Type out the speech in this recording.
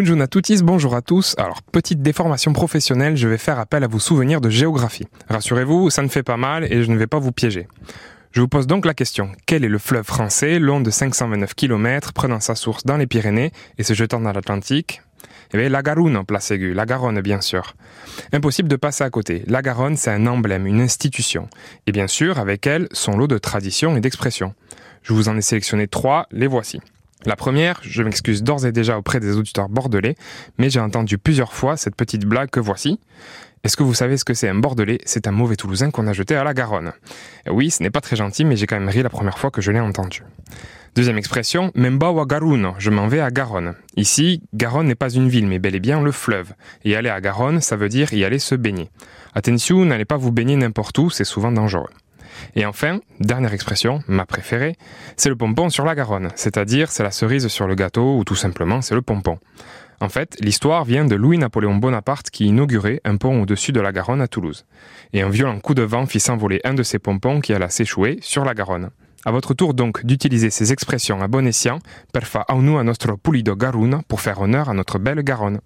Bonjour à tous, bonjour à tous. Alors, petite déformation professionnelle, je vais faire appel à vos souvenirs de géographie. Rassurez-vous, ça ne fait pas mal et je ne vais pas vous piéger. Je vous pose donc la question, quel est le fleuve français long de 529 km, prenant sa source dans les Pyrénées et se jetant dans l'Atlantique? Eh bien, la Garonne, place aiguë, la Garonne, bien sûr. Impossible de passer à côté. La Garonne, c'est un emblème, une institution. Et bien sûr, avec elle, son lot de traditions et d'expressions. Je vous en ai sélectionné trois, les voici. La première, je m'excuse d'ores et déjà auprès des auditeurs bordelais, mais j'ai entendu plusieurs fois cette petite blague que voici. Est-ce que vous savez ce que c'est un bordelais? C'est un mauvais Toulousain qu'on a jeté à la Garonne. Oui, ce n'est pas très gentil, mais j'ai quand même ri la première fois que je l'ai entendu. Deuxième expression, Memba wa Garonne, je m'en vais à Garonne. Ici, Garonne n'est pas une ville, mais bel et bien le fleuve. Et aller à Garonne, ça veut dire y aller se baigner. Attention, n'allez pas vous baigner n'importe où, c'est souvent dangereux. Et enfin, dernière expression, ma préférée, c'est le pompon sur la Garonne, c'est-à-dire c'est la cerise sur le gâteau ou tout simplement c'est le pompon. En fait, l'histoire vient de Louis-Napoléon Bonaparte qui inaugurait un pont au-dessus de la Garonne à Toulouse. Et un violent coup de vent fit s'envoler un de ces pompons qui alla s'échouer sur la Garonne. À votre tour donc d'utiliser ces expressions à bon escient, perfa aunu a nostro pulido Garonne pour faire honneur à notre belle Garonne.